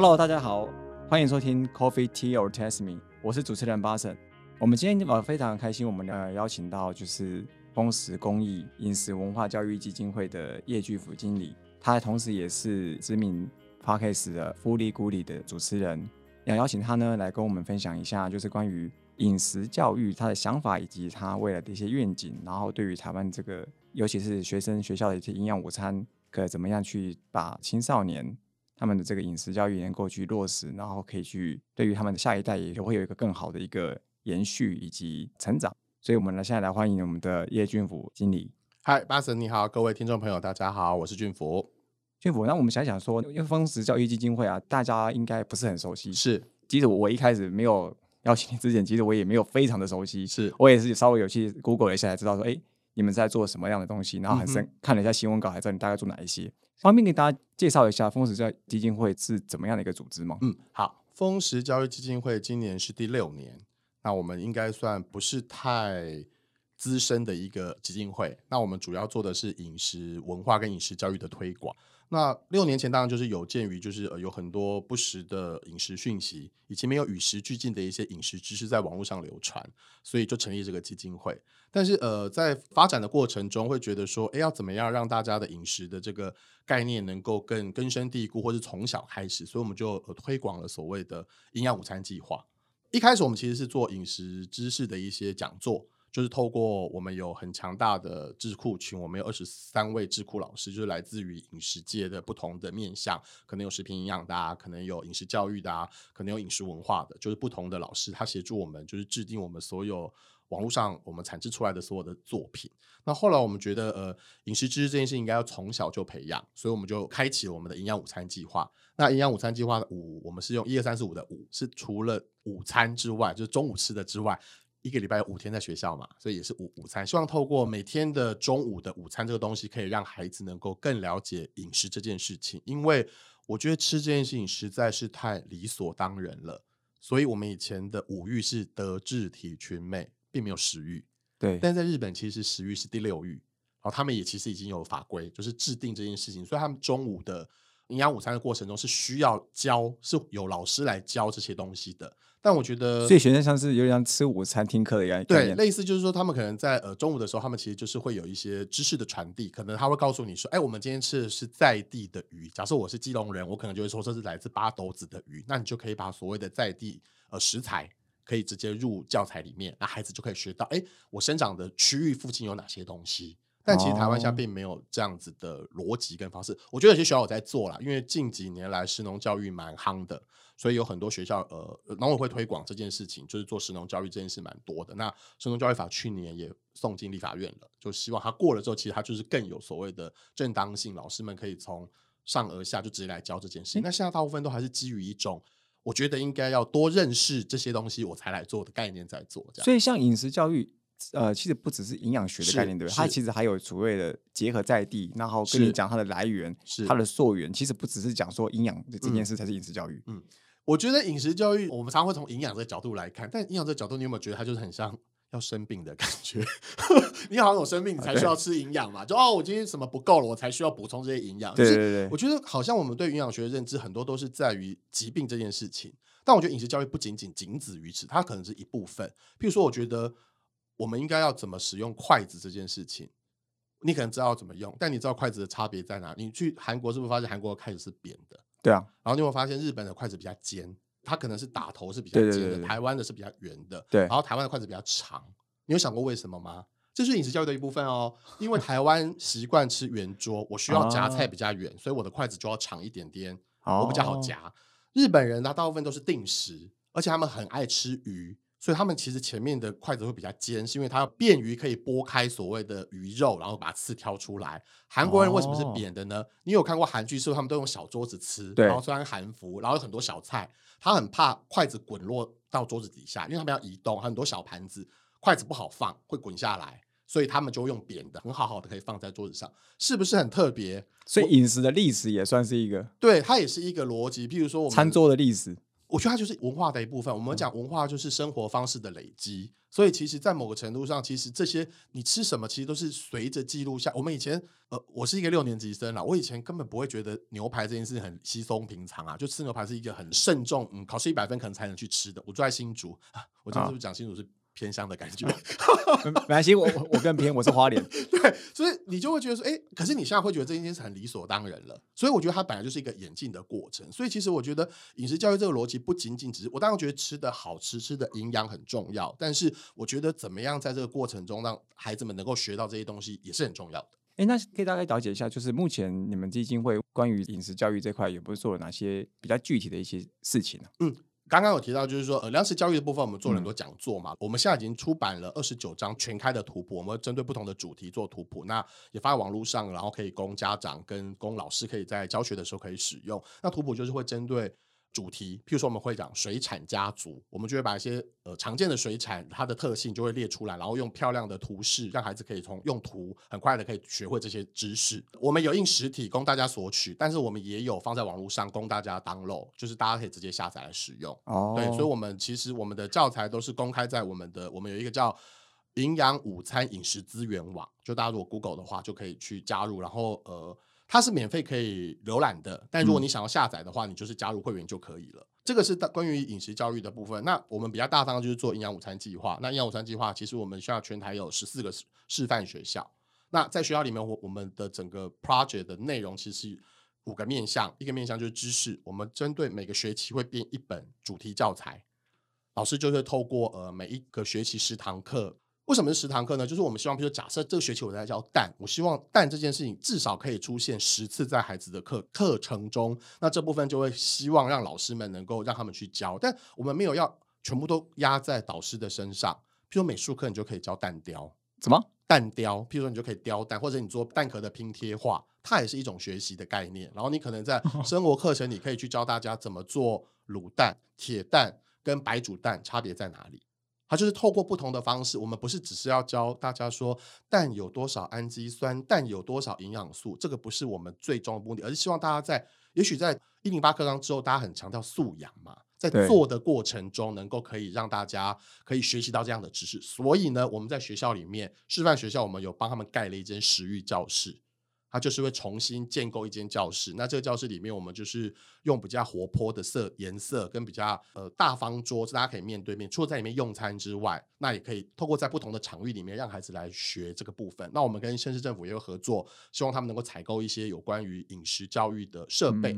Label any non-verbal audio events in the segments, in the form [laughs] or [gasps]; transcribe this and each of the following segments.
Hello，大家好，欢迎收听 Coffee Tea or Test Me，我是主持人巴神。我们今天呃非常开心，我们呃邀请到就是丰实公益饮食文化教育基金会的叶巨福经理，他同时也是知名 Podcast 的福利谷里的主持人，要邀请他呢来跟我们分享一下，就是关于饮食教育他的想法以及他未来的一些愿景，然后对于台湾这个尤其是学生学校的一些营养午餐，可怎么样去把青少年。他们的这个饮食教育能够去落实，然后可以去对于他们的下一代也会有一个更好的一个延续以及成长。所以，我们呢现在来欢迎我们的叶俊福经理。嗨，巴神你好，各位听众朋友大家好，我是俊福。俊福，那我们想想说，因为丰实教育基金会啊，大家应该不是很熟悉。是，其实我一开始没有邀请你之前，其实我也没有非常的熟悉。是我也是稍微有去 Google 了一下，才知道说，哎，你们在做什么样的东西，然后还深看了一下新闻稿，还知道你大概做哪一些。方便给大家介绍一下丰实教育基金会是怎么样的一个组织吗？嗯，好，丰实教育基金会今年是第六年，那我们应该算不是太资深的一个基金会。那我们主要做的是饮食文化跟饮食教育的推广。那六年前当然就是有鉴于就是呃有很多不实的饮食讯息，以及没有与时俱进的一些饮食知识在网络上流传，所以就成立这个基金会。但是呃在发展的过程中，会觉得说，哎，要怎么样让大家的饮食的这个概念能够更根深蒂固，或是从小开始，所以我们就推广了所谓的营养午餐计划。一开始我们其实是做饮食知识的一些讲座。就是透过我们有很强大的智库群，我们有二十三位智库老师，就是来自于饮食界的不同的面向，可能有食品营养的，啊，可能有饮食教育的，啊，可能有饮食文化的，就是不同的老师，他协助我们，就是制定我们所有网络上我们产制出来的所有的作品。那后来我们觉得，呃，饮食知识这件事应该要从小就培养，所以我们就开启了我们的营养午餐计划。那营养午餐计划的五，我们是用一二三四五的五，是除了午餐之外，就是中午吃的之外。一个礼拜有五天在学校嘛，所以也是午午餐。希望透过每天的中午的午餐这个东西，可以让孩子能够更了解饮食这件事情。因为我觉得吃这件事情实在是太理所当然了。所以我们以前的五育是德智体群美，并没有食欲。对，但在日本其实食欲是第六欲，然后他们也其实已经有法规，就是制定这件事情。所以他们中午的营养午餐的过程中是需要教，是有老师来教这些东西的。但我觉得，所以学生像是有点像吃午餐听课一样对，类似就是说，他们可能在呃中午的时候，他们其实就是会有一些知识的传递，可能他会告诉你说，哎，我们今天吃的是在地的鱼。假设我是基隆人，我可能就会说这是来自八斗子的鱼，那你就可以把所谓的在地呃食材可以直接入教材里面，那孩子就可以学到，哎，我生长的区域附近有哪些东西。但其实台湾现在并没有这样子的逻辑跟方式，我觉得有些学校有在做啦，因为近几年来食农教育蛮夯的。所以有很多学校，呃，农委会推广这件事情，就是做食农教育这件事蛮多的。那食农教育法去年也送进立法院了，就希望它过了之后，其实它就是更有所谓的正当性，老师们可以从上而下就直接来教这件事情。那现在大部分都还是基于一种，我觉得应该要多认识这些东西，我才来做的概念在做。这样，所以像饮食教育。呃，其实不只是营养学的概念，对不对？它其实还有所谓的结合在地，然后跟你讲它的来源、它的溯源。其实不只是讲说营养这件事才是饮食教育。嗯，我觉得饮食教育我们常会从营养这个角度来看，但营养这个角度，你有没有觉得它就是很像要生病的感觉？[laughs] 你好像有生病，你才需要吃营养嘛？就哦，我今天什么不够了，我才需要补充这些营养。对对对，我觉得好像我们对营养学的认知很多都是在于疾病这件事情，但我觉得饮食教育不仅仅仅止于此，它可能是一部分。譬如说，我觉得。我们应该要怎么使用筷子这件事情？你可能知道怎么用，但你知道筷子的差别在哪？你去韩国是不是发现韩国的筷子是扁的？对啊。然后你会发现日本的筷子比较尖，它可能是打头是比较尖的，台湾的是比较圆的。对。然后台湾的筷子比较长，你有想过为什么吗？这是饮食教育的一部分哦。因为 [laughs] 台湾习惯吃圆桌，我需要夹菜比较远，所以我的筷子就要长一点点，我比较好夹。日本人他大部分都是定时，而且他们很爱吃鱼。所以他们其实前面的筷子会比较尖，是因为它要便于可以剥开所谓的鱼肉，然后把刺挑出来。韩国人为什么是扁的呢？你有看过韩剧是不是他们都用小桌子吃，然后穿韩服，然后有很多小菜，他很怕筷子滚落到桌子底下，因为他们要移动，很多小盘子，筷子不好放，会滚下来，所以他们就用扁的，很好好的可以放在桌子上，是不是很特别？所以饮食的历史也算是一个，对，它也是一个逻辑。譬如说，我们餐桌的历史。我觉得它就是文化的一部分。我们讲文化就是生活方式的累积，所以其实，在某个程度上，其实这些你吃什么，其实都是随着记录下。我们以前，呃，我是一个六年级生啦，我以前根本不会觉得牛排这件事很稀松平常啊，就吃牛排是一个很慎重，嗯，考试一百分可能才能去吃的。我住在新竹啊，我今天是不是讲新竹是？偏乡的感觉，[laughs] 没关系，我我我更偏，我是花莲，[laughs] 对，所以你就会觉得说，哎，可是你现在会觉得这件事是很理所当然了，所以我觉得它本来就是一个演进的过程，所以其实我觉得饮食教育这个逻辑不仅仅只是，我当然觉得吃的好吃，吃的营养很重要，但是我觉得怎么样在这个过程中让孩子们能够学到这些东西也是很重要的。哎，那可以大概了解一下，就是目前你们基金会关于饮食教育这块，有不是做了哪些比较具体的一些事情呢？嗯。刚刚有提到，就是说，呃，粮食教育的部分，我们做了很多讲座嘛。我们现在已经出版了二十九张全开的图谱，我们针对不同的主题做图谱，那也发在网络上，然后可以供家长跟供老师可以在教学的时候可以使用。那图谱就是会针对。主题，譬如说我们会讲水产家族，我们就会把一些呃常见的水产它的特性就会列出来，然后用漂亮的图示，让孩子可以从用图很快的可以学会这些知识。我们有印实体供大家索取，但是我们也有放在网络上供大家 download，就是大家可以直接下载来使用。哦，对，所以我们其实我们的教材都是公开在我们的，我们有一个叫营养午餐饮食资源网，就大家如果 Google 的话就可以去加入，然后呃。它是免费可以浏览的，但如果你想要下载的话，你就是加入会员就可以了。这个是关于饮食教育的部分。那我们比较大方就是做营养午餐计划。那营养午餐计划，其实我们需要全台有十四个示范学校。那在学校里面，我我们的整个 project 的内容其实五个面向，一个面向就是知识。我们针对每个学期会编一本主题教材，老师就会透过呃每一个学期十堂课。为什么是十堂课呢？就是我们希望，比如假设这个学期我在教蛋，我希望蛋这件事情至少可以出现十次在孩子的课课程中。那这部分就会希望让老师们能够让他们去教，但我们没有要全部都压在导师的身上。譬如美术课，你就可以教蛋雕，什么蛋雕？譬如说你就可以雕蛋，或者你做蛋壳的拼贴画，它也是一种学习的概念。然后你可能在 [laughs] 生活课程，你可以去教大家怎么做卤蛋、铁蛋跟白煮蛋差别在哪里。它就是透过不同的方式，我们不是只是要教大家说蛋有多少氨基酸，蛋有多少营养素，这个不是我们最终的目的，而是希望大家在也许在一零八课纲之后，大家很强调素养嘛，在做的过程中能够可以让大家可以学习到这样的知识。所以呢，我们在学校里面示范学校，我们有帮他们盖了一间食育教室。它就是会重新建构一间教室，那这个教室里面，我们就是用比较活泼的色颜色，跟比较呃大方桌，大家可以面对面。除了在里面用餐之外，那也可以透过在不同的场域里面，让孩子来学这个部分。那我们跟县市政府也有合作，希望他们能够采购一些有关于饮食教育的设备。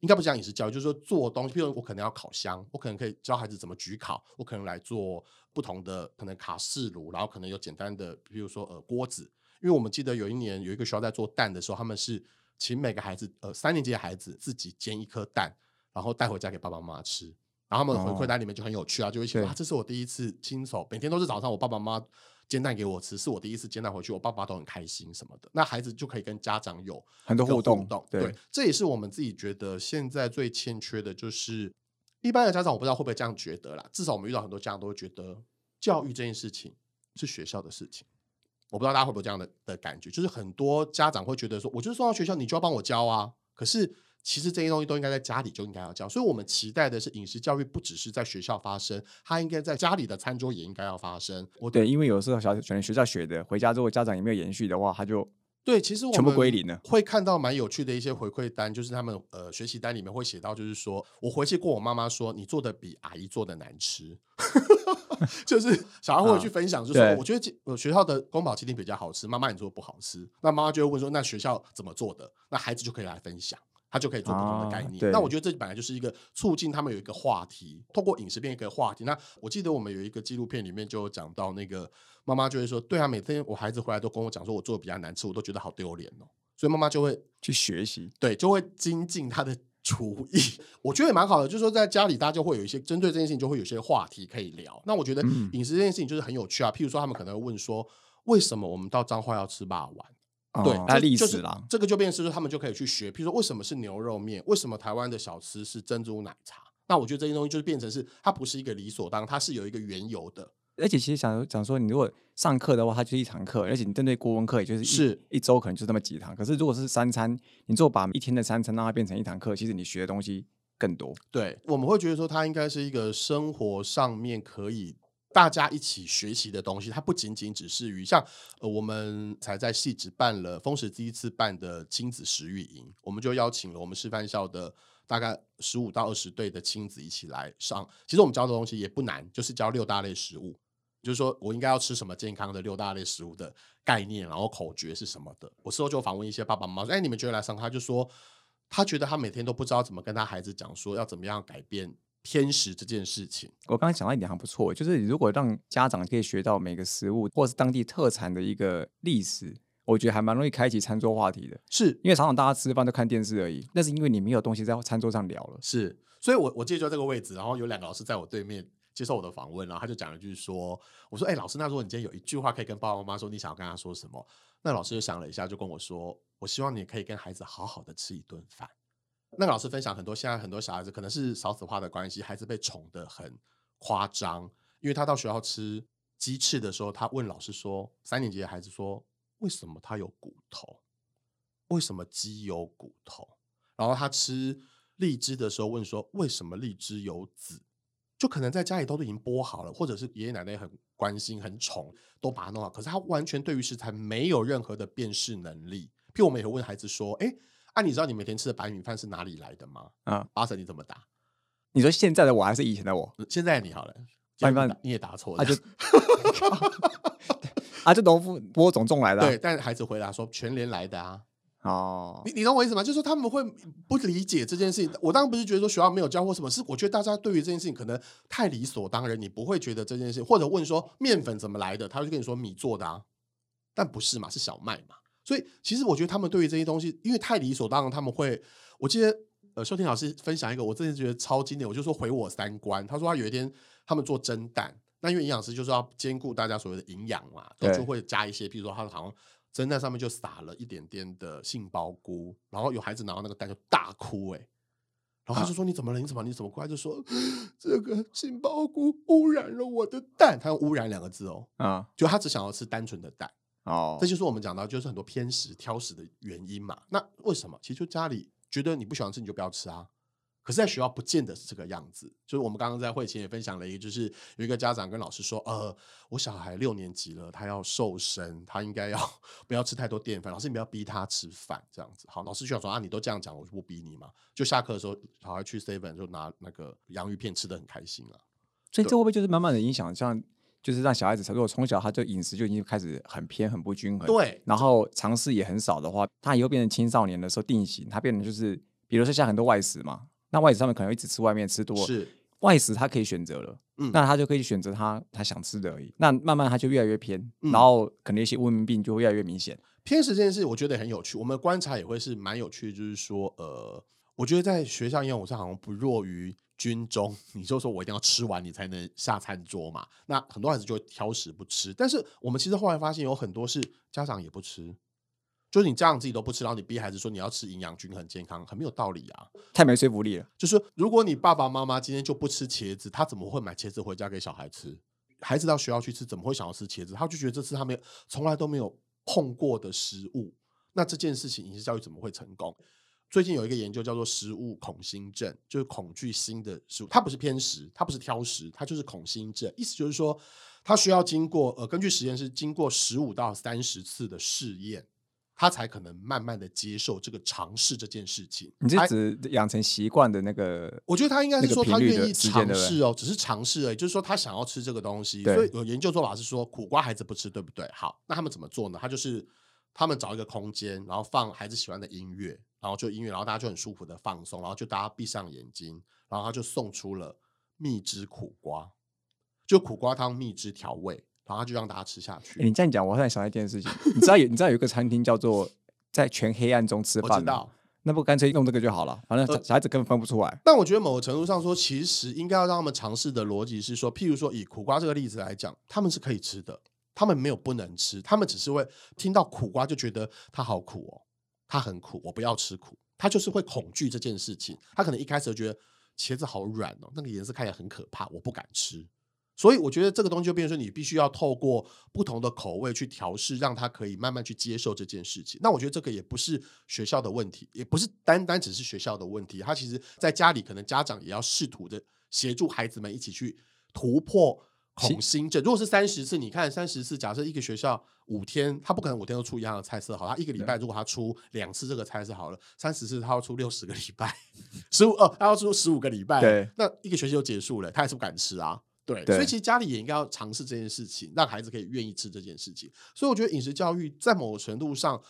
应该不讲饮食教育，就是说做东西，譬如我可能要烤箱，我可能可以教孩子怎么举烤，我可能来做不同的可能卡式炉，然后可能有简单的，比如说呃锅子。因为我们记得有一年有一个学校在做蛋的时候，他们是请每个孩子，呃，三年级的孩子自己煎一颗蛋，然后带回家给爸爸妈妈吃。然后他们回馈单里面就很有趣啊，就会写啊，这是我第一次亲手，每天都是早上我爸爸妈妈煎蛋给我吃，是我第一次煎蛋回去，我爸爸都很开心什么的。那孩子就可以跟家长有很多互动，对，这也是我们自己觉得现在最欠缺的，就是一般的家长我不知道会不会这样觉得啦。至少我们遇到很多家长都会觉得，教育这件事情是学校的事情。我不知道大家会不会这样的的感觉，就是很多家长会觉得说，我就是送到学校，你就要帮我教啊。可是其实这些东西都应该在家里就应该要教，所以我们期待的是饮食教育不只是在学校发生，它应该在家里的餐桌也应该要发生。我对，因为有时候小学学校学的，回家之后家长也没有延续的话，他就。对，其实我全部归零了。会看到蛮有趣的一些回馈单，就是他们呃学习单里面会写到，就是说我回去过我妈妈说你做的比阿姨做的难吃，[laughs] 就是小孩会去分享，就说我觉得呃学校的宫保鸡丁比较好吃，妈妈你做的不好吃，那妈妈就会问说那学校怎么做的？那孩子就可以来分享。他就可以做不同的概念。那我觉得这本来就是一个促进他们有一个话题，透过饮食变一个话题。那我记得我们有一个纪录片里面就讲到，那个妈妈就会说：“对啊，每天我孩子回来都跟我讲说，我做的比较难吃，我都觉得好丢脸哦。”所以妈妈就会去学习，对，就会精进他的厨艺。我觉得也蛮好的，就是说在家里大家就会有一些针对这件事情，就会有些话题可以聊。那我觉得饮食这件事情就是很有趣啊。譬如说，他们可能会问说：“为什么我们到彰化要吃霸王？”对，那历史啦，这个就变成是说，他们就可以去学，譬如说为什么是牛肉面，为什么台湾的小吃是珍珠奶茶？那我觉得这些东西就是变成是，它不是一个理所当然，它是有一个缘由的。而且其实想讲说，你如果上课的话，它就是一堂课，而且你针对国文课，也就是是一周可能就这么几堂。可是如果是三餐，你就把一天的三餐让它变成一堂课，其实你学的东西更多。对，我们会觉得说它应该是一个生活上面可以大家一起学习的东西，它不仅仅只是于像呃我们才在戏子办了丰实第一次办的亲子食育营，我们就邀请了我们师范校的大概十五到二十对的亲子一起来上。其实我们教的东西也不难，就是教六大类食物。就是说我应该要吃什么健康的六大类食物的概念，然后口诀是什么的。我事后就访问一些爸爸妈妈说：“哎，你们觉得来上？”他就说，他觉得他每天都不知道怎么跟他孩子讲说要怎么样改变偏食这件事情。我刚才讲到一点还不错，就是如果让家长可以学到每个食物或是当地特产的一个历史，我觉得还蛮容易开启餐桌话题的。是因为常常大家吃饭都看电视而已，那是因为你没有东西在餐桌上聊了。是，所以我我记得就这个位置，然后有两个老师在我对面。接受我的访问，然后他就讲了一句说：“我说，哎，老师，那如果你今天有一句话可以跟爸爸妈妈说，你想要跟他说什么？”那老师就想了一下，就跟我说：“我希望你可以跟孩子好好的吃一顿饭。”那个老师分享很多，现在很多小孩子可能是少子化的关系，孩子被宠得很夸张。因为他到学校吃鸡翅的时候，他问老师说：“三年级的孩子说，为什么他有骨头？为什么鸡有骨头？”然后他吃荔枝的时候问说：“为什么荔枝有籽？”就可能在家里都已经剥好了，或者是爷爷奶奶很关心、很宠，都把它弄好。可是他完全对于食材没有任何的辨识能力。譬如我们也会问孩子说：“哎，啊，你知道你每天吃的白米饭是哪里来的吗？”啊，阿神你怎么答？你说现在的我还是以前的我？现在你好了，白米饭你也答错了，就啊，就 [laughs] 农夫播种种来的。对，但孩子回答说全连来的啊。哦，你你懂我意思吗？就是说他们会不理解这件事情。我当然不是觉得说学校没有教或什么，是我觉得大家对于这件事情可能太理所当然，你不会觉得这件事，或者问说面粉怎么来的，他就跟你说米做的啊，但不是嘛，是小麦嘛。所以其实我觉得他们对于这些东西，因为太理所当然，他们会。我记得呃，秀婷老师分享一个，我真的觉得超经典。我就说毁我三观。他说他有一天他们做蒸蛋，那因为营养师就是要兼顾大家所谓的营养嘛，就会加一些，比如说他好像。蒸蛋上面就撒了一点点的杏鲍菇，然后有孩子拿到那个蛋就大哭哎，然后他就说你怎么了？你怎么你怎么哭？他就说 [gasps] 这个杏鲍菇污染了我的蛋，他用污染两个字哦啊，就他只想要吃单纯的蛋哦，这就是我们讲到就是很多偏食挑食的原因嘛。那为什么？其实就家里觉得你不喜欢吃你就不要吃啊。可是，在学校不见得是这个样子。就是我们刚刚在会前也分享了一个，就是有一个家长跟老师说：“呃，我小孩六年级了，他要瘦身，他应该要 [laughs] 不要吃太多淀粉。老师，你不要逼他吃饭，这样子。”好，老师就想说：“啊，你都这样讲，我就不逼你嘛。”就下课的时候，小孩去 seven 就拿那个洋芋片吃的很开心了。所以这会不会就是慢慢的影响，像就是让小孩子如果从小他就饮食就已经开始很偏很不均衡，对，然后尝试也很少的话，他以后变成青少年的时候定型，他变成就是比如说像很多外食嘛。那外食上面可能一直吃外面吃多，是外食他可以选择了，嗯，那他就可以选择他他想吃的而已。那慢慢他就越来越偏，然后可能一些文明病就会越来越明显。偏食这件事，我觉得很有趣。我们观察也会是蛮有趣的，就是说，呃，我觉得在学校营养午餐好像不弱于军中。你就说我一定要吃完你才能下餐桌嘛？那很多孩子就会挑食不吃。但是我们其实后来发现有很多是家长也不吃。就是你家长自己都不吃，然后你逼孩子说你要吃营养均衡、健康，很没有道理啊！太没说服力了。就是如果你爸爸妈妈今天就不吃茄子，他怎么会买茄子回家给小孩吃？孩子到学校去吃，怎么会想要吃茄子？他就觉得这是他没有从来都没有碰过的食物。那这件事情饮食教育怎么会成功？最近有一个研究叫做食物恐心症，就是恐惧新的食物。它不是偏食，它不是挑食，它就是恐心症。意思就是说，它需要经过呃，根据实验是经过十五到三十次的试验。他才可能慢慢的接受这个尝试这件事情。你是指养成习惯的那个？我觉得他应该是说他愿意尝试哦，只是尝试而已。就是说他想要吃这个东西。所以有研究做法是说，苦瓜孩子不吃，对不对？好，那他们怎么做呢？他就是他们找一个空间，然后放孩子喜欢的音乐，然后就音乐，然后大家就很舒服的放松，然后就大家闭上眼睛，然后他就送出了蜜汁苦瓜，就苦瓜汤蜜汁调味。然后就让大家吃下去。你这样讲，我突然想到一件事情，你知道有你知道有一个餐厅叫做在全黑暗中吃饭，我知道。那不干脆用这个就好了，反正小孩子根本分不出来。但我觉得某个程度上说，其实应该要让他们尝试的逻辑是说，譬如说以苦瓜这个例子来讲，他们是可以吃的，他们没有不能吃，他们只是会听到苦瓜就觉得它好苦哦，它很苦，我不要吃苦，他就是会恐惧这件事情。他可能一开始就觉得茄子好软哦，那个颜色看起来很可怕，我不敢吃。所以我觉得这个东西就变成说，你必须要透过不同的口味去调试，让他可以慢慢去接受这件事情。那我觉得这个也不是学校的问题，也不是单单只是学校的问题。他其实在家里，可能家长也要试图的协助孩子们一起去突破恐新症。如果是三十次，你看三十次，假设一个学校五天，他不可能五天都出一样的菜色，好，他一个礼拜如果他出两次这个菜色好了，三十次他要出六十个礼拜，十五哦，他要出十五个礼拜，对，那一个学期就结束了，他还是不敢吃啊。对，所以其实家里也应该要尝试这件事情，让孩子可以愿意吃这件事情。所以我觉得饮食教育在某个程度上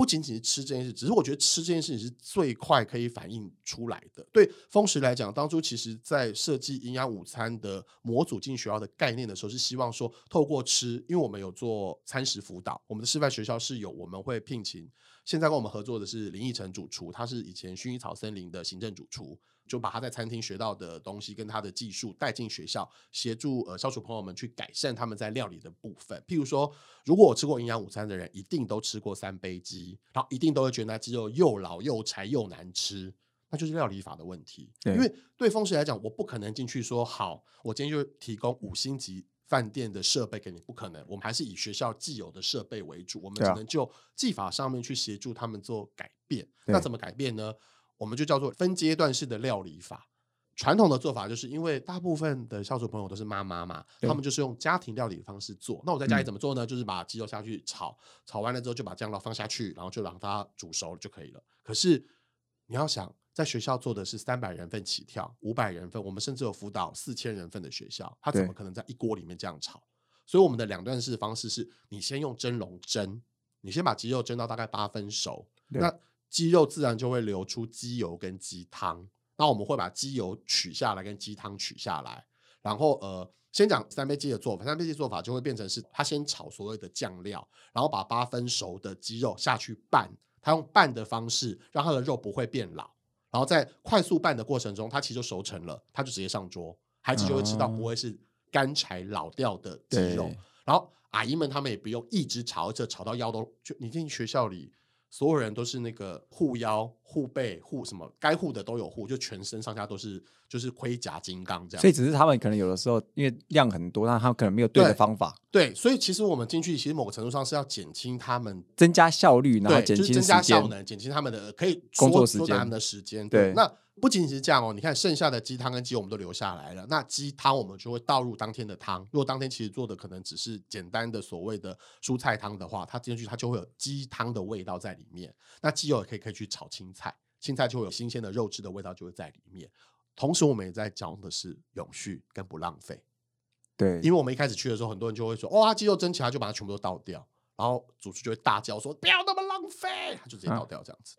不仅仅是吃这件事，只是我觉得吃这件事情是最快可以反映出来的。对风食来讲，当初其实在设计营养午餐的模组进学校的概念的时候，是希望说透过吃，因为我们有做餐食辅导，我们的示范学校是有我们会聘请，现在跟我们合作的是林奕晨主厨，他是以前薰衣草森林的行政主厨。就把他在餐厅学到的东西跟他的技术带进学校，协助呃消除朋友们去改善他们在料理的部分。譬如说，如果我吃过营养午餐的人，一定都吃过三杯鸡，然后一定都会觉得那鸡肉又老又柴又难吃，那就是料理法的问题。因为对风水来讲，我不可能进去说好，我今天就提供五星级饭店的设备给你，不可能。我们还是以学校既有的设备为主，我们只能就技法上面去协助他们做改变。那怎么改变呢？我们就叫做分阶段式的料理法。传统的做法就是因为大部分的销售朋友都是妈妈嘛，他们就是用家庭料理的方式做。那我在家里怎么做呢？就是把鸡肉下去炒，炒完了之后就把酱料放下去，然后就让它煮熟就可以了。可是你要想，在学校做的是三百人份起跳，五百人份，我们甚至有辅导四千人份的学校，他怎么可能在一锅里面这样炒？所以我们的两段式方式是：你先用蒸笼蒸，你先把鸡肉蒸到大概八分熟，那。鸡肉自然就会流出鸡油跟鸡汤，那我们会把鸡油取下来跟鸡汤取下来，然后呃，先讲三杯鸡的做法。三杯鸡做法就会变成是，他先炒所谓的酱料，然后把八分熟的鸡肉下去拌，他用拌的方式让他的肉不会变老，然后在快速拌的过程中，它其实就熟成了，他就直接上桌，孩子就会吃到不会是干柴老掉的鸡肉。然后阿姨们他们也不用一直炒，这炒到腰都就你进学校里。所有人都是那个护腰、护背、护什么，该护的都有护，就全身上下都是就是盔甲金刚这样。所以只是他们可能有的时候因为量很多，但他们可能没有对的方法。对，所以其实我们进去，其实某个程度上是要减轻他们增加效率，然后减轻增加效能，减轻他们的可以工作时间、他们的时间。对，那。不仅仅是这样哦，你看剩下的鸡汤跟鸡我们都留下来了。那鸡汤我们就会倒入当天的汤。如果当天其实做的可能只是简单的所谓的蔬菜汤的话，它进去它就会有鸡汤的味道在里面。那鸡肉也可以可以去炒青菜，青菜就会有新鲜的肉质的味道就会在里面。同时我们也在讲的是永续跟不浪费。对，因为我们一开始去的时候，很多人就会说：“哇，鸡肉蒸起来就把它全部都倒掉。”然后主厨就会大叫说：“不要那么浪费！”他就直接倒掉这样子，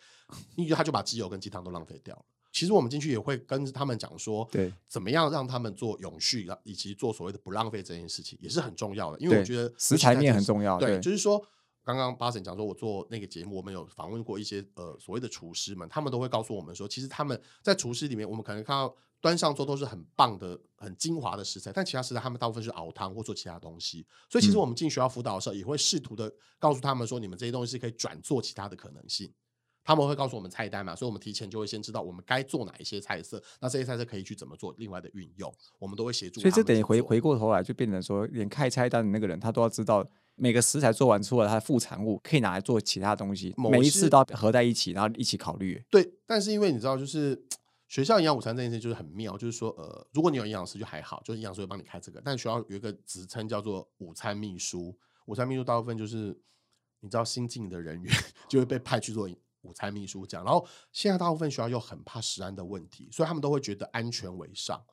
因为他就把鸡油跟鸡汤都浪费掉了。其实我们进去也会跟他们讲说，对，怎么样让他们做永续，以及做所谓的不浪费这件事情，也是很重要的。因为我觉得食材面很重要。对，就是说，刚刚巴神讲说，我做那个节目，我们有访问过一些呃所谓的厨师们，他们都会告诉我们说，其实他们在厨师里面，我们可能看到端上桌都是很棒的、很精华的食材，但其他食材他们大部分是熬汤或做其他东西。所以其实我们进学校辅导的时候，也会试图的告诉他们说，你们这些东西是可以转做其他的可能性。他们会告诉我们菜单嘛，所以我们提前就会先知道我们该做哪一些菜色，那这些菜色可以去怎么做，另外的运用，我们都会协助。所以这等于回回过头来就变成说，连开菜单的那个人他都要知道每个食材做完出来它的副产物可以拿来做其他东西，每一次都要合在一起，然后一起考虑。对，但是因为你知道，就是学校营养午餐这件事就是很妙，就是说，呃，如果你有营养师就还好，就是营养师会帮你开这个，但学校有一个职称叫做午餐秘书，午餐秘书大部分就是你知道新进的人员 [laughs] 就会被派去做。午餐秘书讲，然后现在大部分学校又很怕食安的问题，所以他们都会觉得安全为上，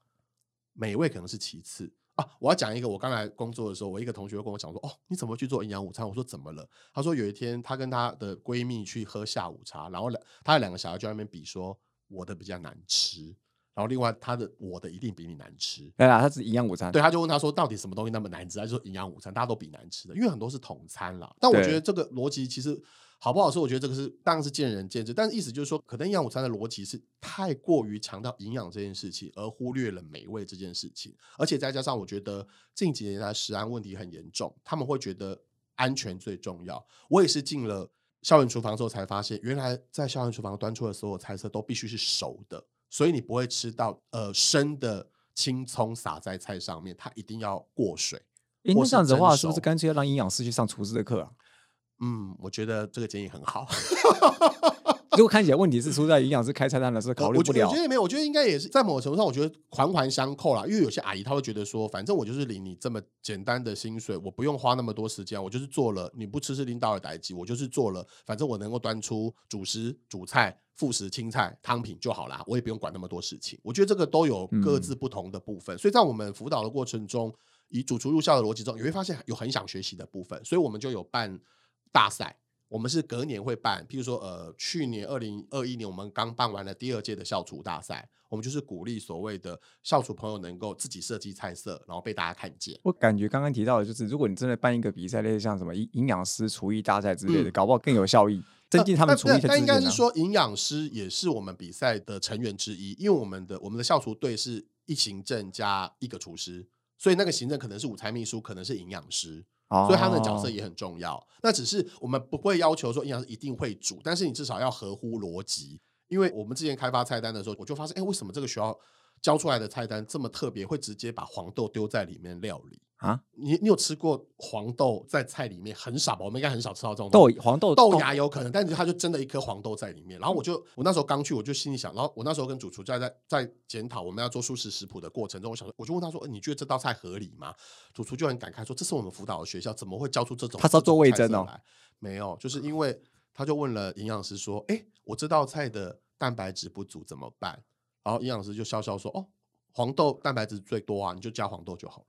美味可能是其次啊。我要讲一个，我刚来工作的时候，我一个同学跟我讲说：“哦，你怎么去做营养午餐？”我说：“怎么了？”他说：“有一天，她跟她的闺蜜去喝下午茶，然后两她的两个小孩就在那边比，说我的比较难吃，然后另外她的我的一定比你难吃。”对啊，他是营养午餐，对，他就问他说：“到底什么东西那么难吃？”他就说：“营养午餐大家都比难吃的，因为很多是统餐啦。”但我觉得这个逻辑其实。好不好吃？我觉得这个是当然是见仁见智，但是意思就是说，可能营养午餐的逻辑是太过于强调营养这件事情，而忽略了美味这件事情。而且再加上，我觉得近几年来食安问题很严重，他们会觉得安全最重要。我也是进了校园厨房之后才发现，原来在校园厨房端出的所有菜色都必须是熟的，所以你不会吃到呃生的。青葱撒在菜上面，它一定要过水。那这样子的话，是不是熟干脆要让营养师去上厨师的课啊？嗯，我觉得这个建议很好。如果看起来问题是出在营养师开菜单的时候考我虑不了我觉得我觉得也没有，我觉得应该也是在某种程度上，我觉得环环相扣啦。因为有些阿姨她会觉得说，反正我就是领你这么简单的薪水，我不用花那么多时间，我就是做了，你不吃是领导的代机，我就是做了，反正我能够端出主食、主菜、副食、青菜、汤品就好啦，我也不用管那么多事情。我觉得这个都有各自不同的部分，所以在我们辅导的过程中，以主厨入校的逻辑中，你会发现有很想学习的部分，所以我们就有办大赛。我们是隔年会办，譬如说，呃，去年二零二一年我们刚办完了第二届的校厨大赛，我们就是鼓励所谓的校厨朋友能够自己设计菜色，然后被大家看见。我感觉刚刚提到的就是，如果你真的办一个比赛，类似像什么营营养师厨艺大赛之类的，嗯搞不好更有效益，增进他们但厨艺的但但应该。是说，营养师也是我们比赛的成员之一，因为我们的我们的校厨队是一行政加一个厨师，所以那个行政可能是午餐秘书，可能是营养师。所以他的角色哦也很重要。那只是我们不会要求说营养师一定会煮，但是你至少要合乎逻辑。因为我们之前开发菜单的时候，我就发现，哎，为什么这个学校教出来的菜单这么特别，会直接把黄豆丢在里面料理？啊，你你有吃过黄豆在菜里面？很少吧？我们应该很少吃到这种豆黄豆豆芽有可能，但是它就真的一颗黄豆在里面。然后我就我那时候刚去，我就心里想，然后我那时候跟主厨在在在检讨我们要做素食食谱的过程中，我想说，我就问他说，呃你觉得这道菜合理吗？主厨就很感慨说，这是我们辅导的学校，怎么会教出这种？他是要做味这种噌哦菜色来没有，就是因为他就问了营养师说，哎，我这道菜的蛋白质不足怎么办？然后营养师就笑笑说，哦，黄豆蛋白质最多啊，你就加黄豆就好了。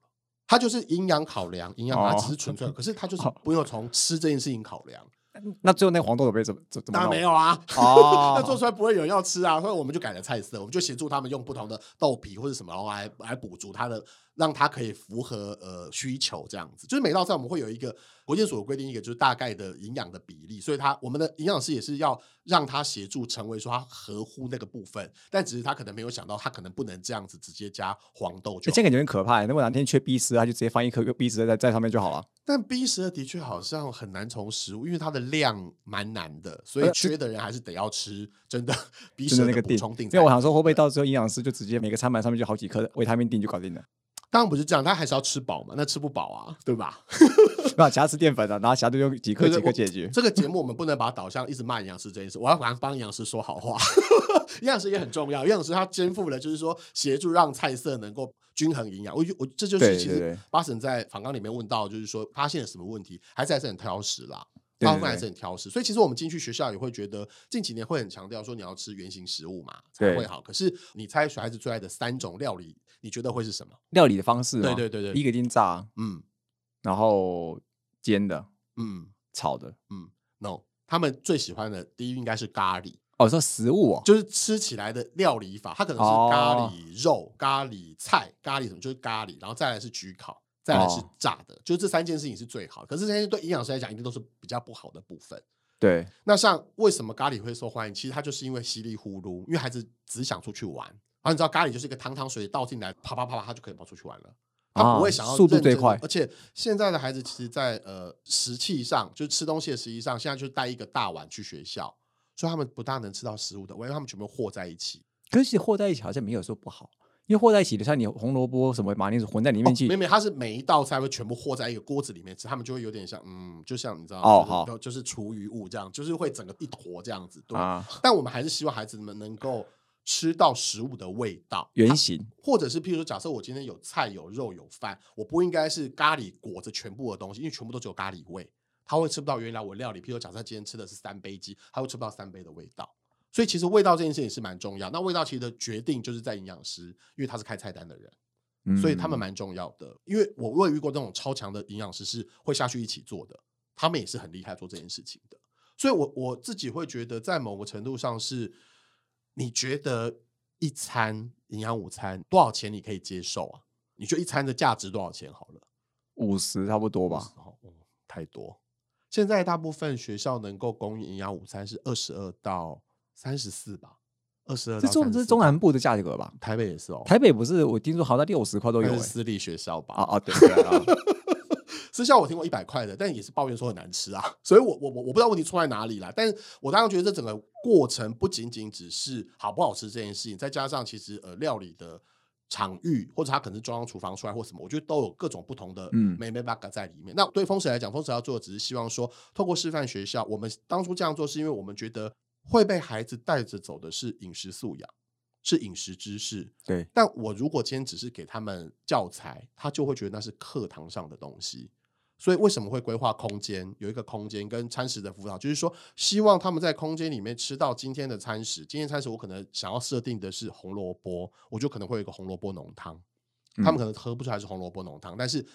他就是营养考量，营养它只是纯粹，可是他就 [laughs] 是不用从吃这件事情考量。那最后那黄豆有被怎么怎怎么当然没有啊，哦 [laughs] 那做出来不会有人要吃啊，所以我们就改了菜色，我们就协助他们用不同的豆皮或者什么，然后来来补足它的，让它可以符合呃需求这样子。就是每道菜我们会有一个国健署有规定一个就是大概的营养的比例，所以他我们的营养师也是要让他协助成为说他合乎那个部分，但只是他可能没有想到他可能不能这样子直接加黄豆就。欸这感觉很可怕欸。如果哪天缺 B 十，他就直接放一颗 B 十在在上面就好了。但 B 十二的确好像很难从食物，因为它的量蛮难的，所以呃缺的人还是得要吃真的 B 十二那个锭补充锭。因为我想说，会不会到时候营养师就直接每个餐盘上面就好几颗维他命锭就搞定了？当然不是这样，他还是要吃饱嘛，那吃不饱啊，对吧？那其他吃淀粉啊，然后其他就用几颗几颗解决。这个节目我们不能把它导向一直骂营养师这件事，我要帮帮营养师说好话。[laughs] 营养师也很重要，营养师他肩负了就是说协助让菜色能够均衡营养。我我这就是其实巴神在访纲里面问到，就是说发现了什么问题，孩子还是很挑食啦。大部分还是很挑食，所以其实我们进去学校也会觉得，近几年会很强调说你要吃原形食物嘛才对会好。可是你猜小孩子最爱的三种料理，你觉得会是什么？料理的方式嘛，对对对对一个一定炸，嗯然后煎的、嗯炒的。嗯，no，他们最喜欢的第一应该是咖喱。哦，说食物哦，就是吃起来的料理法，它可能是哦咖喱肉、咖喱菜、咖喱什么，就是咖喱，然后再来是焗烤，再来是哦炸的，就是这三件事情是最好的。可是这些对营养师来讲，一定都是比较不好的部分。对，那像为什么咖喱会受欢迎？其实它就是因为稀里糊涂，因为孩子只想出去玩。然后你知道咖喱就是一个汤汤水倒进来，啪啪啪啪，它就可以跑出去玩了。他不会想要啊速度最快而且现在的孩子其实在，呃食器上，就是吃东西的食器上，现在就带一个大碗去学校，所以他们不大能吃到食物的味，因为他们全部和在一起。可是和在一起好像没有说不好，因为和在一起的，像你红萝卜什么马铃薯混在里面去，没没，它是每一道菜会全部和在一个锅子里面吃，他们就会有点像，嗯，就像你知道，就是哦好就是厨余物这样，就是会整个一坨这样子。对，啊，但我们还是希望孩子们能够吃到食物的味道，原型或者是譬如说，假设我今天有菜有肉有饭，我不应该是咖喱裹着全部的东西，因为全部都只有咖喱味，他会吃不到原来我料理。譬如说假设今天吃的是三杯鸡，他会吃不到三杯的味道。所以其实味道这件事情是蛮重要。那味道其实的决定就是在营养师，因为他是开菜单的人。所以他们嗯蛮重要的。因为我我也遇过那种超强的营养师是会下去一起做的，他们也是很厉害做这件事情的。所以我我自己会觉得，在某个程度上是，你觉得一餐营养午餐多少钱你可以接受啊？你觉得一餐的价值多少钱？好了，五十差不多吧。哦，嗯太多。现在大部分学校能够供应营养午餐是二十二到三十四吧，二十二这中这是中南部的价格吧？台北也是哦，台北不是我听说好像六十块都有私立学校吧？啊啊对对啊，[laughs] 私校我听过一百块的，但也是抱怨说很难吃啊，所以我我我我不知道问题出在哪里啦。但是我当然觉得这整个过程不仅仅只是好不好吃这件事情，再加上其实呃料理的场域，或者它可能是中央厨房出来或什么，我觉得都有各种不同的嗯美美 bug 在里面。那对风水来讲，风水要做的只是希望说，透过示范学校，我们当初这样做是因为我们觉得会被孩子带着走的是饮食素养，是饮食知识。对，但我如果今天只是给他们教材，他就会觉得那是课堂上的东西。所以为什么会规划空间？有一个空间跟餐食的辅导，就是说希望他们在空间里面吃到今天的餐食。今天餐食我可能想要设定的是红萝卜，我就可能会有一个红萝卜浓汤。他们可能喝不出来是红萝卜浓汤，但是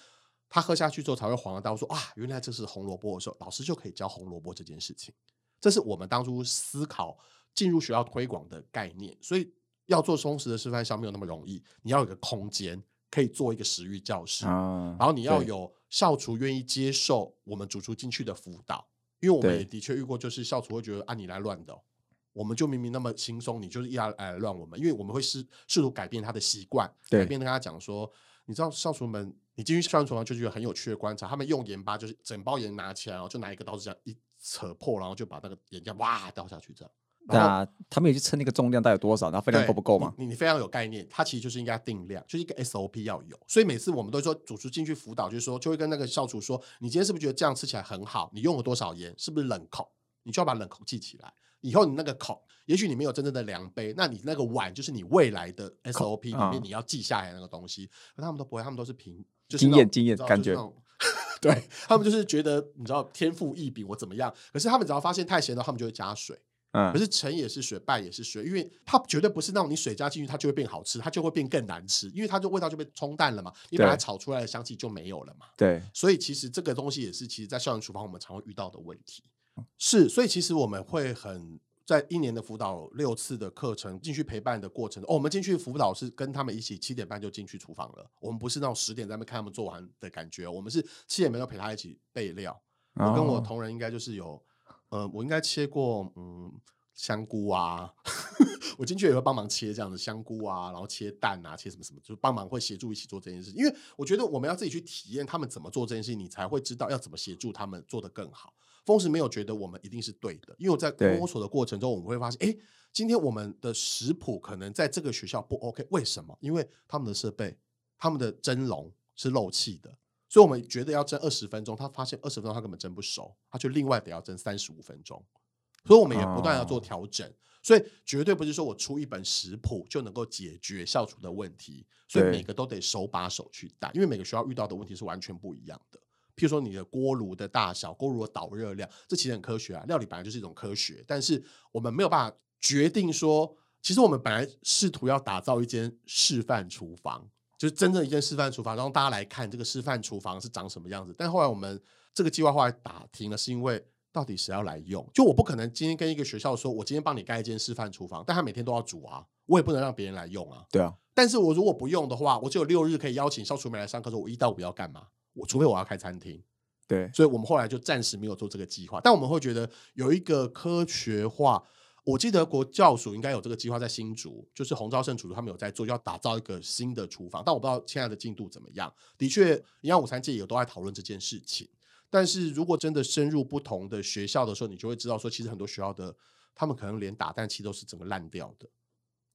他喝下去之后才会恍然大悟说啊，原来这是红萝卜的时候，老师就可以教红萝卜这件事情。这是我们当初思考进入学校推广的概念，所以要做充实的示范校没有那么容易，你要有个空间可以做一个食育教室，啊，然后你要有校厨愿意接受我们主厨进去的辅导，因为我们也的确遇过，就是校厨会觉得啊你来乱的哦、我们就明明那么轻松，你就是一来乱我们，因为我们会试试图改变他的习惯，改变跟他讲说，你知道校厨们，你进去校园厨房就觉得很有趣的观察，他们用盐巴就是整包盐拿起来，然后就拿一个刀子这样一扯破，然后就把那个盐这样哇倒下去这样。对然后啊，他们也去称那个重量到底有多少，然后分量够不够嘛？你你你非常有概念，它其实就是应该定量，就是一个 SOP 要有。所以每次我们都说，主厨进去辅导，就是说，就会跟那个校厨说，你今天是不是觉得这样吃起来很好？你用了多少盐？是不是冷口？你就要把冷口记起来。以后你那个口，也许你没有真正的量杯，那你那个碗就是你未来的 SOP 里啊面你要记下来那个东西。可他们都不会，他们都是凭就是经验经验感觉对 [laughs] 他们就是觉得你知道天赋异禀，我怎么样？可是他们只要发现太咸了，他们就会加水。嗯可，是成也是水，败也是水，因为它绝对不是那种你水加进去它就会变好吃，它就会变更难吃，因为它就味道就被冲淡了嘛，你把它炒出来的香气就没有了嘛。对，所以其实这个东西也是，其实在校园厨房我们常会遇到的问题。是，所以其实我们会很在一年的辅导六次的课程进去陪伴的过程，哦，我们进去辅导是跟他们一起七点半就进去厨房了，我们不是那种十点在那边看他们做完的感觉，我们是七点半就陪他一起备料。我跟我哦同仁应该就是有，呃，我应该切过嗯香菇啊，[laughs] 我进去也会帮忙切这样的香菇啊，然后切蛋啊，切什么什么，就帮忙会协助一起做这件事。因为我觉得我们要自己去体验他们怎么做这件事情，你才会知道要怎么协助他们做得更好。风石没有觉得我们一定是对的，因为我在摸索的过程中，我们会发现，哎，今天我们的食谱可能在这个学校不 OK，为什么？因为他们的设备，他们的蒸笼是漏气的。所以我们觉得要蒸二十分钟，他发现二十分钟他根本蒸不熟，他就另外得要蒸三十五分钟。所以我们也不断要做调整，所以绝对不是说我出一本食谱就能够解决校厨的问题，所以每个都得手把手去带，因为每个学校遇到的问题是完全不一样的。譬如说你的锅炉的大小、锅炉的导热量，这其实很科学啊，料理本来就是一种科学，但是我们没有办法决定说，其实我们本来试图要打造一间示范厨房，就是真正一间示范厨房，让大家来看这个示范厨房是长什么样子。但后来我们这个计划后来打停了，是因为到底谁要来用？就我不可能今天跟一个学校说，我今天帮你盖一间示范厨房，但他每天都要煮啊，我也不能让别人来用啊。对啊，但是我如果不用的话，我只有六日可以邀请校厨们来上课，说我一到五要干嘛？我除非我要开餐厅，对，所以我们后来就暂时没有做这个计划。但我们会觉得有一个科学化，我记得国教署应该有这个计划在新竹，就是洪昭胜主厨他们有在做，要打造一个新的厨房，但我不知道现在的进度怎么样。的确，营养午餐界也都在讨论这件事情。但是如果真的深入不同的学校的时候，你就会知道说，其实很多学校的他们可能连打蛋器都是整个烂掉的。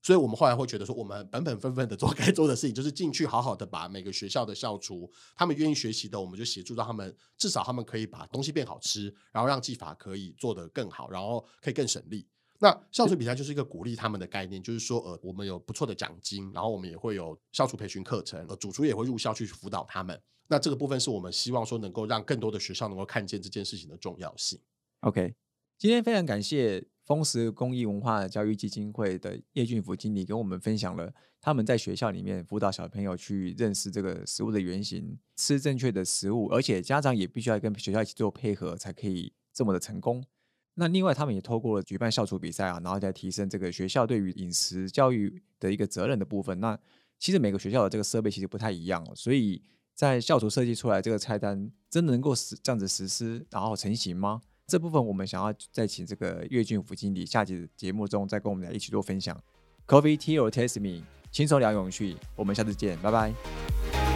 所以我们后来会觉得说，我们本本分分的做 [laughs] 该做的事情，就是进去好好的把每个学校的校厨，他们愿意学习的，我们就协助到他们，至少他们可以把东西变好吃，然后让技法可以做得更好，然后可以更省力。那校厨比赛就是一个鼓励他们的概念，就是说，呃，我们有不错的奖金，然后我们也会有校厨培训课程，呃，主厨也会入校去辅导他们。那这个部分是我们希望说能够让更多的学校能够看见这件事情的重要性。OK，今天非常感谢丰实公益文化教育基金会的叶俊福经理跟我们分享了他们在学校里面辅导小朋友去认识这个食物的原型，吃正确的食物，而且家长也必须要跟学校一起做配合，才可以这么的成功。那另外，他们也透过了举办校厨比赛啊，然后再提升这个学校对于饮食教育的一个责任的部分。那其实每个学校的这个设备其实不太一样、所以在校厨设计出来这个菜单，真的能够实这样子实施，然后成型吗？这部分我们想要再请这个岳俊福经理下集节目中再跟我们来一起做分享。Coffee Tea or Test Me，轻松聊永续，我们下次见，拜拜。